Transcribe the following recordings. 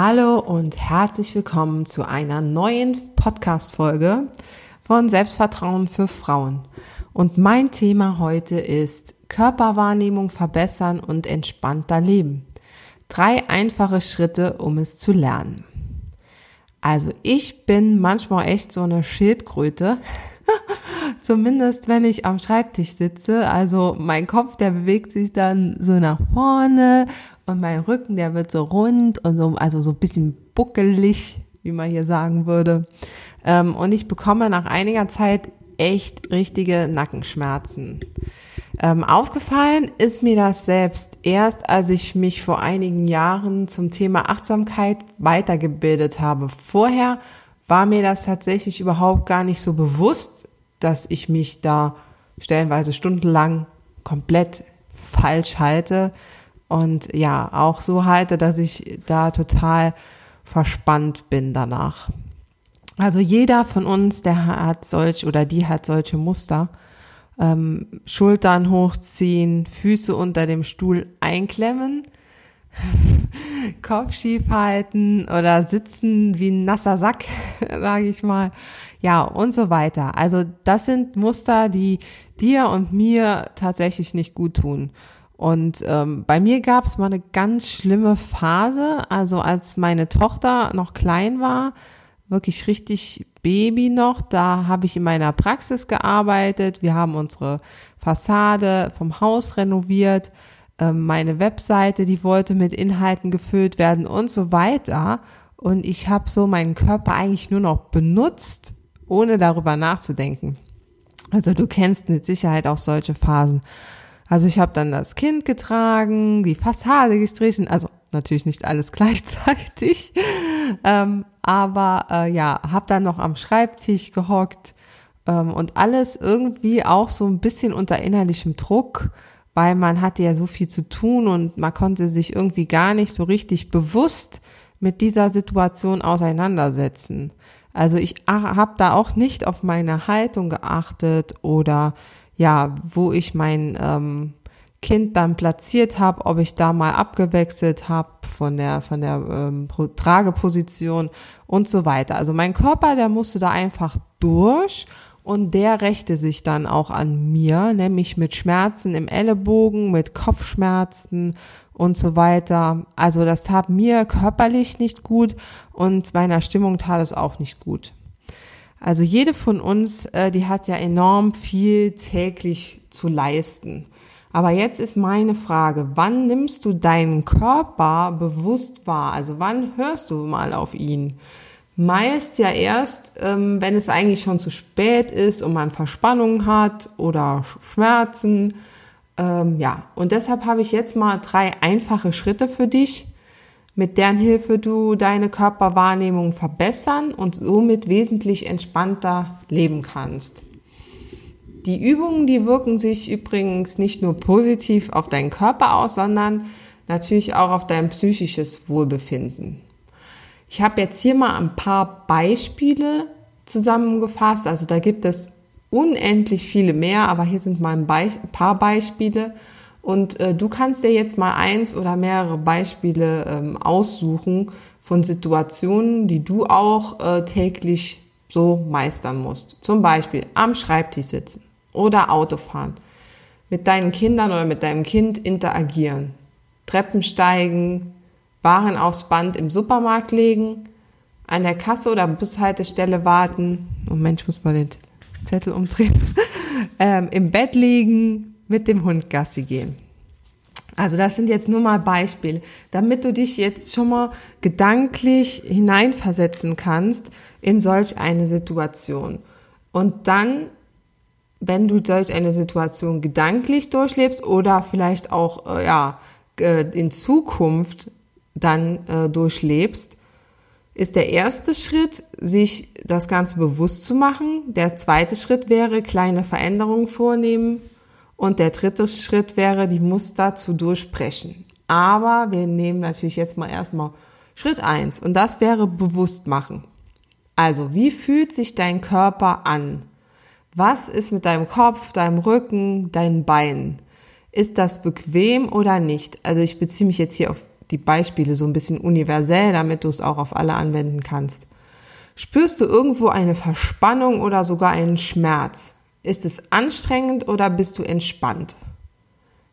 Hallo und herzlich willkommen zu einer neuen Podcast-Folge von Selbstvertrauen für Frauen. Und mein Thema heute ist Körperwahrnehmung verbessern und entspannter leben. Drei einfache Schritte, um es zu lernen. Also ich bin manchmal echt so eine Schildkröte. Zumindest wenn ich am Schreibtisch sitze. Also mein Kopf, der bewegt sich dann so nach vorne und mein Rücken, der wird so rund und so, also so ein bisschen buckelig, wie man hier sagen würde. Ähm, und ich bekomme nach einiger Zeit echt richtige Nackenschmerzen. Ähm, aufgefallen ist mir das selbst erst, als ich mich vor einigen Jahren zum Thema Achtsamkeit weitergebildet habe. Vorher war mir das tatsächlich überhaupt gar nicht so bewusst, dass ich mich da stellenweise stundenlang komplett falsch halte und ja, auch so halte, dass ich da total verspannt bin danach. Also jeder von uns, der hat solch oder die hat solche Muster. Ähm, Schultern hochziehen, Füße unter dem Stuhl einklemmen, Kopf schief halten oder sitzen wie ein nasser Sack, sage ich mal. Ja, und so weiter. Also das sind Muster, die dir und mir tatsächlich nicht gut tun. Und ähm, bei mir gab es mal eine ganz schlimme Phase, also als meine Tochter noch klein war, wirklich richtig Baby noch, da habe ich in meiner Praxis gearbeitet, wir haben unsere Fassade vom Haus renoviert, ähm, meine Webseite, die wollte mit Inhalten gefüllt werden und so weiter. Und ich habe so meinen Körper eigentlich nur noch benutzt, ohne darüber nachzudenken. Also du kennst mit Sicherheit auch solche Phasen. Also ich habe dann das Kind getragen, die Fassade gestrichen, also natürlich nicht alles gleichzeitig, ähm, aber äh, ja, habe dann noch am Schreibtisch gehockt ähm, und alles irgendwie auch so ein bisschen unter innerlichem Druck, weil man hatte ja so viel zu tun und man konnte sich irgendwie gar nicht so richtig bewusst mit dieser Situation auseinandersetzen. Also ich habe da auch nicht auf meine Haltung geachtet oder ja, wo ich mein ähm, Kind dann platziert habe, ob ich da mal abgewechselt habe von der von der ähm, Trageposition und so weiter. Also mein Körper, der musste da einfach durch und der rächte sich dann auch an mir, nämlich mit Schmerzen im Ellenbogen, mit Kopfschmerzen und so weiter. Also das tat mir körperlich nicht gut und meiner Stimmung tat es auch nicht gut. Also jede von uns, äh, die hat ja enorm viel täglich zu leisten. Aber jetzt ist meine Frage, wann nimmst du deinen Körper bewusst wahr? Also wann hörst du mal auf ihn? Meist ja erst, ähm, wenn es eigentlich schon zu spät ist und man Verspannung hat oder Schmerzen. Ähm, ja, und deshalb habe ich jetzt mal drei einfache Schritte für dich, mit deren Hilfe du deine Körperwahrnehmung verbessern und somit wesentlich entspannter leben kannst. Die Übungen, die wirken sich übrigens nicht nur positiv auf deinen Körper aus, sondern natürlich auch auf dein psychisches Wohlbefinden. Ich habe jetzt hier mal ein paar Beispiele zusammengefasst. Also da gibt es unendlich viele mehr, aber hier sind mal ein, Be paar Beispiele, und äh, du kannst dir jetzt mal eins oder mehrere Beispiele ähm, aussuchen von Situationen, die du auch äh, täglich so meistern musst. Zum Beispiel am Schreibtisch sitzen oder Autofahren, mit deinen Kindern oder mit deinem Kind interagieren, Treppen steigen, Waren aufs Band im Supermarkt legen, an der Kasse oder Bushaltestelle warten. Moment, ich muss mal den Zettel umdrehen. ähm, Im Bett liegen, mit dem Hund Gassi gehen. Also das sind jetzt nur mal Beispiele, damit du dich jetzt schon mal gedanklich hineinversetzen kannst in solch eine Situation. Und dann, wenn du solch eine Situation gedanklich durchlebst oder vielleicht auch äh, ja, in Zukunft dann äh, durchlebst, ist der erste Schritt, sich das Ganze bewusst zu machen. Der zweite Schritt wäre, kleine Veränderungen vornehmen. Und der dritte Schritt wäre, die Muster zu durchbrechen. Aber wir nehmen natürlich jetzt mal erstmal Schritt eins und das wäre bewusst machen. Also, wie fühlt sich dein Körper an? Was ist mit deinem Kopf, deinem Rücken, deinen Beinen? Ist das bequem oder nicht? Also ich beziehe mich jetzt hier auf die Beispiele so ein bisschen universell, damit du es auch auf alle anwenden kannst. Spürst du irgendwo eine Verspannung oder sogar einen Schmerz? Ist es anstrengend oder bist du entspannt?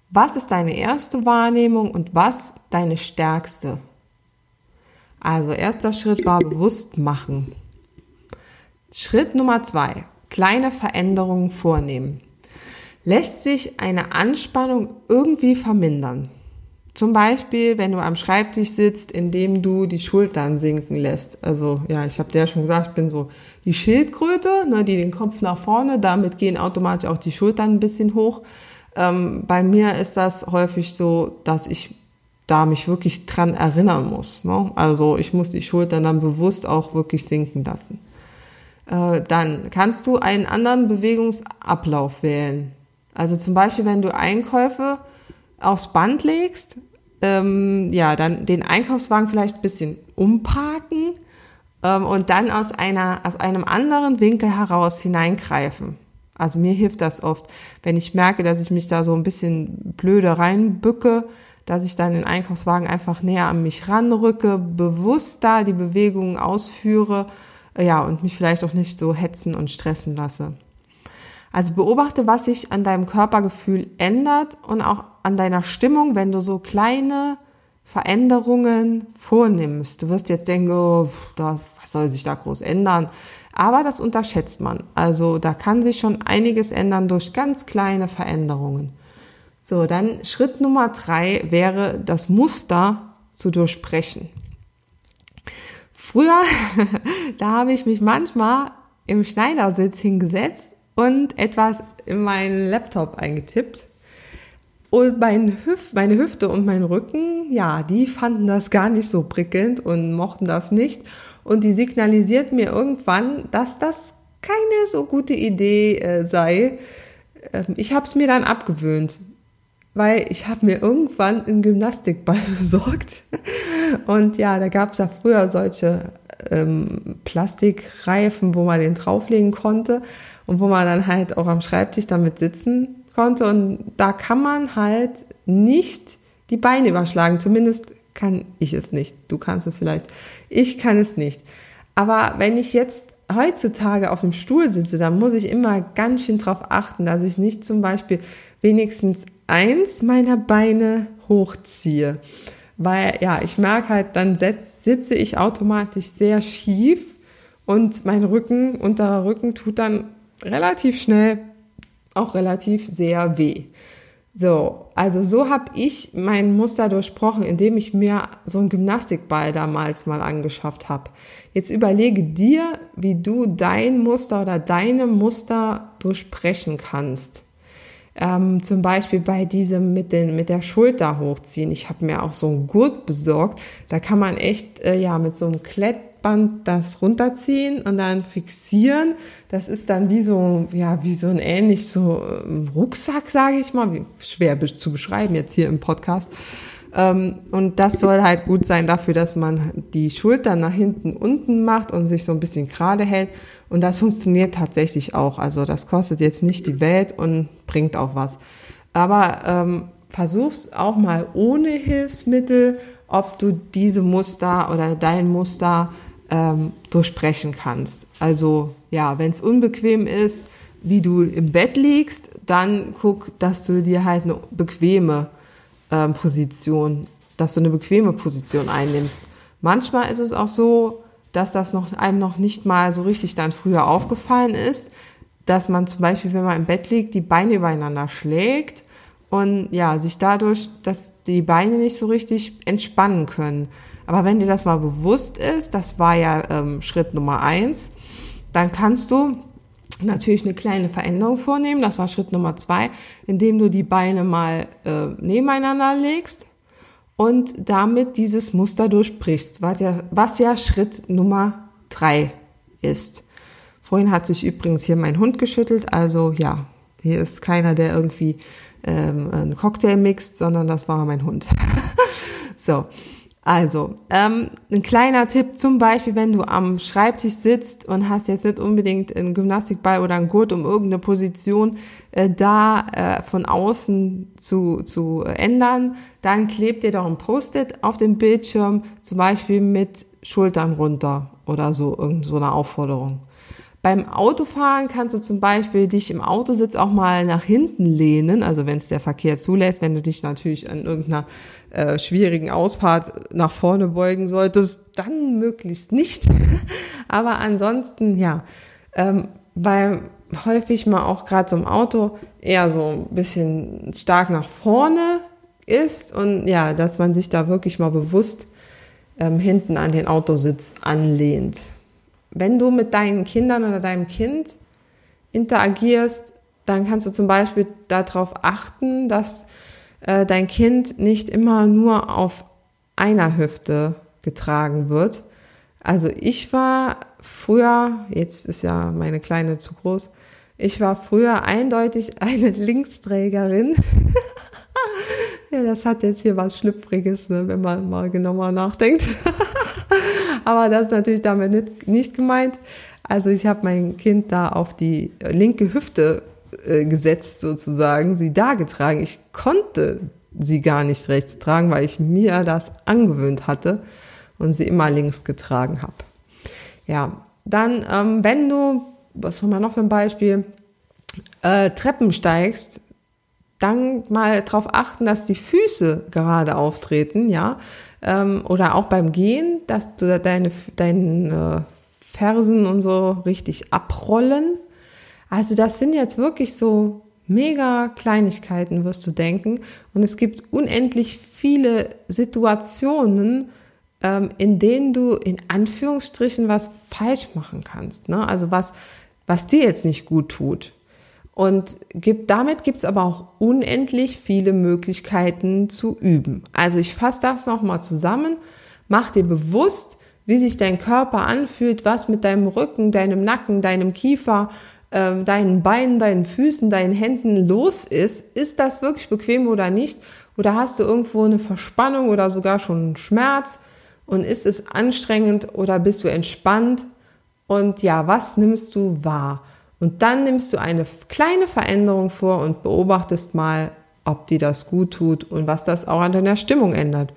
Was ist deine erste Wahrnehmung und was deine stärkste? Also erster Schritt war bewusst machen. Schritt Nummer zwei, kleine Veränderungen vornehmen. Lässt sich eine Anspannung irgendwie vermindern? Zum Beispiel, wenn du am Schreibtisch sitzt, indem du die Schultern sinken lässt. Also ja, ich habe dir ja schon gesagt, ich bin so die Schildkröte, ne, die den Kopf nach vorne, damit gehen automatisch auch die Schultern ein bisschen hoch. Ähm, bei mir ist das häufig so, dass ich da mich wirklich dran erinnern muss. Ne? Also ich muss die Schultern dann bewusst auch wirklich sinken lassen. Äh, dann kannst du einen anderen Bewegungsablauf wählen. Also zum Beispiel, wenn du Einkäufe aufs Band legst, ähm, ja, dann den Einkaufswagen vielleicht ein bisschen umparken ähm, und dann aus einer, aus einem anderen Winkel heraus hineingreifen. Also mir hilft das oft, wenn ich merke, dass ich mich da so ein bisschen blöde reinbücke, dass ich dann den Einkaufswagen einfach näher an mich ranrücke, bewusst da die Bewegungen ausführe, ja, und mich vielleicht auch nicht so hetzen und stressen lasse. Also beobachte, was sich an deinem Körpergefühl ändert und auch an deiner Stimmung, wenn du so kleine Veränderungen vornimmst. Du wirst jetzt denken, oh, was soll sich da groß ändern? Aber das unterschätzt man. Also da kann sich schon einiges ändern durch ganz kleine Veränderungen. So, dann Schritt Nummer drei wäre, das Muster zu durchbrechen. Früher, da habe ich mich manchmal im Schneidersitz hingesetzt und etwas in meinen Laptop eingetippt. Und mein Hüf meine Hüfte und mein Rücken, ja, die fanden das gar nicht so prickelnd und mochten das nicht. Und die signalisiert mir irgendwann, dass das keine so gute Idee äh, sei. Ähm, ich habe es mir dann abgewöhnt, weil ich habe mir irgendwann einen Gymnastikball besorgt. Und ja, da gab es ja früher solche ähm, Plastikreifen, wo man den drauflegen konnte und wo man dann halt auch am Schreibtisch damit sitzen konnte. Und da kann man halt nicht die Beine überschlagen. Zumindest kann ich es nicht. Du kannst es vielleicht. Ich kann es nicht. Aber wenn ich jetzt heutzutage auf dem Stuhl sitze, dann muss ich immer ganz schön darauf achten, dass ich nicht zum Beispiel wenigstens eins meiner Beine hochziehe. Weil ja, ich merke halt, dann sitze ich automatisch sehr schief und mein Rücken, unterer Rücken tut dann relativ schnell auch relativ sehr weh. So, also so habe ich mein Muster durchbrochen, indem ich mir so einen Gymnastikball damals mal angeschafft habe. Jetzt überlege dir, wie du dein Muster oder deine Muster durchbrechen kannst. Ähm, zum Beispiel bei diesem mit, den, mit der Schulter hochziehen. Ich habe mir auch so einen Gurt besorgt. Da kann man echt äh, ja mit so einem Klett Halsband das runterziehen und dann fixieren. Das ist dann wie so, ja, wie so ein ähnlich so ähm, Rucksack, sage ich mal, schwer zu beschreiben jetzt hier im Podcast. Ähm, und das soll halt gut sein dafür, dass man die Schultern nach hinten unten macht und sich so ein bisschen gerade hält. Und das funktioniert tatsächlich auch. Also das kostet jetzt nicht die Welt und bringt auch was. Aber ähm, versuch's auch mal ohne Hilfsmittel, ob du diese Muster oder dein Muster ähm, durchbrechen kannst. Also ja, wenn es unbequem ist, wie du im Bett liegst, dann guck, dass du dir halt eine bequeme ähm, Position, dass du eine bequeme Position einnimmst. Manchmal ist es auch so, dass das noch einem noch nicht mal so richtig dann früher aufgefallen ist, dass man zum Beispiel, wenn man im Bett liegt, die Beine übereinander schlägt und ja, sich dadurch, dass die Beine nicht so richtig entspannen können. Aber wenn dir das mal bewusst ist, das war ja ähm, Schritt Nummer eins, dann kannst du natürlich eine kleine Veränderung vornehmen. Das war Schritt Nummer zwei, indem du die Beine mal äh, nebeneinander legst und damit dieses Muster durchbrichst, was ja, was ja Schritt Nummer drei ist. Vorhin hat sich übrigens hier mein Hund geschüttelt, also ja, hier ist keiner, der irgendwie ähm, einen Cocktail mixt, sondern das war mein Hund. so, also, ähm, ein kleiner Tipp, zum Beispiel, wenn du am Schreibtisch sitzt und hast jetzt nicht unbedingt einen Gymnastikball oder einen Gurt, um irgendeine Position äh, da äh, von außen zu, zu ändern, dann klebt dir doch ein Post-it auf dem Bildschirm, zum Beispiel mit Schultern runter oder so, irgend so Aufforderung. Beim Autofahren kannst du zum Beispiel dich im Autositz auch mal nach hinten lehnen, also wenn es der Verkehr zulässt, wenn du dich natürlich an irgendeiner äh, schwierigen Ausfahrt nach vorne beugen solltest, dann möglichst nicht. Aber ansonsten, ja, ähm, weil häufig mal auch gerade so im Auto eher so ein bisschen stark nach vorne ist und ja, dass man sich da wirklich mal bewusst ähm, hinten an den Autositz anlehnt wenn du mit deinen Kindern oder deinem Kind interagierst, dann kannst du zum Beispiel darauf achten, dass äh, dein Kind nicht immer nur auf einer Hüfte getragen wird. Also ich war früher, jetzt ist ja meine Kleine zu groß, ich war früher eindeutig eine Linksträgerin. ja, das hat jetzt hier was Schlüpfriges, ne, wenn man mal genauer nachdenkt. Aber das ist natürlich damit nicht, nicht gemeint. Also ich habe mein Kind da auf die linke Hüfte äh, gesetzt sozusagen, sie da getragen. Ich konnte sie gar nicht rechts tragen, weil ich mir das angewöhnt hatte und sie immer links getragen habe. Ja, dann, ähm, wenn du, was haben wir noch für ein Beispiel, äh, Treppen steigst, dann mal darauf achten, dass die Füße gerade auftreten, ja, ähm, oder auch beim Gehen, dass du deine, deine Fersen und so richtig abrollen. Also das sind jetzt wirklich so mega Kleinigkeiten, wirst du denken. Und es gibt unendlich viele Situationen, ähm, in denen du in Anführungsstrichen was falsch machen kannst. Ne? Also was, was dir jetzt nicht gut tut. Und gibt, damit gibt es aber auch unendlich viele Möglichkeiten zu üben. Also ich fasse das nochmal zusammen. Mach dir bewusst, wie sich dein Körper anfühlt, was mit deinem Rücken, deinem Nacken, deinem Kiefer, äh, deinen Beinen, deinen Füßen, deinen Händen los ist. Ist das wirklich bequem oder nicht? Oder hast du irgendwo eine Verspannung oder sogar schon einen Schmerz? Und ist es anstrengend oder bist du entspannt? Und ja, was nimmst du wahr? Und dann nimmst du eine kleine Veränderung vor und beobachtest mal, ob dir das gut tut und was das auch an deiner Stimmung ändert.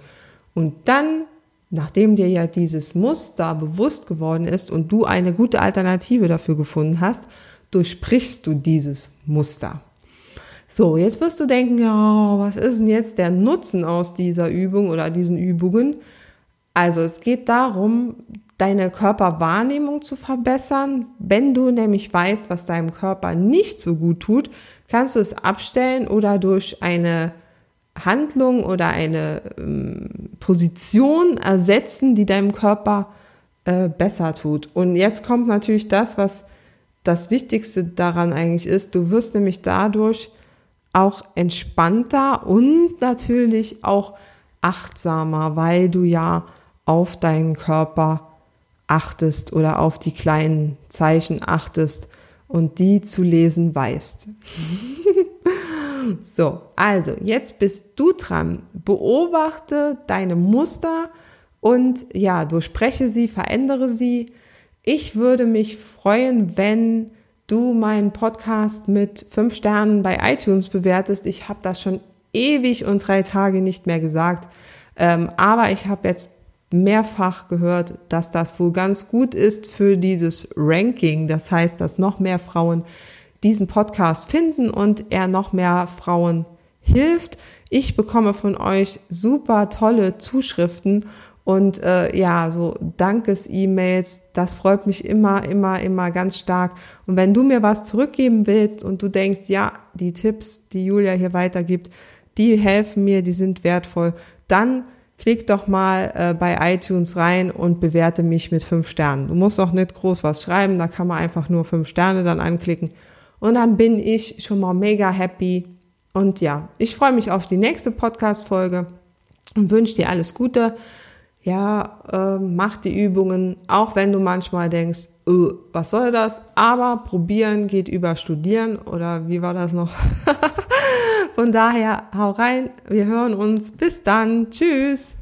Und dann, nachdem dir ja dieses Muster bewusst geworden ist und du eine gute Alternative dafür gefunden hast, durchbrichst du dieses Muster. So, jetzt wirst du denken, ja, was ist denn jetzt der Nutzen aus dieser Übung oder diesen Übungen? Also es geht darum, deine Körperwahrnehmung zu verbessern. Wenn du nämlich weißt, was deinem Körper nicht so gut tut, kannst du es abstellen oder durch eine Handlung oder eine ähm, Position ersetzen, die deinem Körper äh, besser tut. Und jetzt kommt natürlich das, was das Wichtigste daran eigentlich ist. Du wirst nämlich dadurch auch entspannter und natürlich auch achtsamer, weil du ja auf deinen Körper achtest oder auf die kleinen Zeichen achtest und die zu lesen weißt. so, also jetzt bist du dran. Beobachte deine Muster und ja, durchspreche sie, verändere sie. Ich würde mich freuen, wenn du meinen Podcast mit fünf Sternen bei iTunes bewertest. Ich habe das schon ewig und drei Tage nicht mehr gesagt. Ähm, aber ich habe jetzt mehrfach gehört, dass das wohl ganz gut ist für dieses Ranking. Das heißt, dass noch mehr Frauen diesen Podcast finden und er noch mehr Frauen hilft. Ich bekomme von euch super tolle Zuschriften und äh, ja, so Dankes-E-Mails, das freut mich immer, immer, immer ganz stark. Und wenn du mir was zurückgeben willst und du denkst, ja, die Tipps, die Julia hier weitergibt, die helfen mir, die sind wertvoll, dann klick doch mal äh, bei iTunes rein und bewerte mich mit fünf Sternen. Du musst auch nicht groß was schreiben, da kann man einfach nur fünf Sterne dann anklicken. Und dann bin ich schon mal mega happy. Und ja, ich freue mich auf die nächste Podcast-Folge und wünsche dir alles Gute. Ja, äh, mach die Übungen, auch wenn du manchmal denkst, äh, was soll das? Aber probieren geht über studieren oder wie war das noch? Von daher, hau rein, wir hören uns. Bis dann. Tschüss.